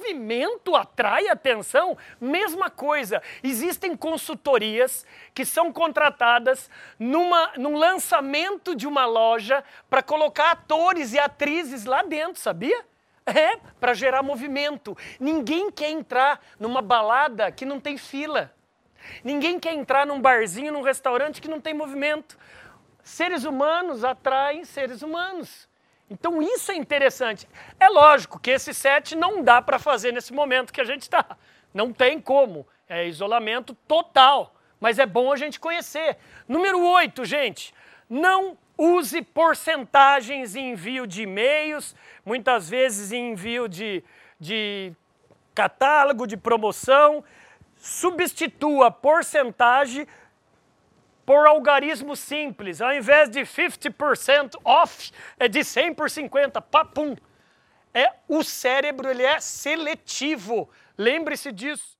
movimento atrai atenção? Mesma coisa. Existem consultorias que são contratadas numa, num lançamento de uma loja para colocar atores e atrizes lá dentro, sabia? É, para gerar movimento. Ninguém quer entrar numa balada que não tem fila. Ninguém quer entrar num barzinho, num restaurante que não tem movimento. Seres humanos atraem seres humanos. Então isso é interessante. É lógico que esse set não dá para fazer nesse momento que a gente está. Não tem como. É isolamento total. Mas é bom a gente conhecer. Número 8, gente. Não use porcentagens em envio de e-mails, muitas vezes em envio de, de catálogo, de promoção. Substitua porcentagem por algarismo simples. Ao invés de 50% off, é de 100 por 50. Papum. É, o cérebro ele é seletivo. Lembre-se disso.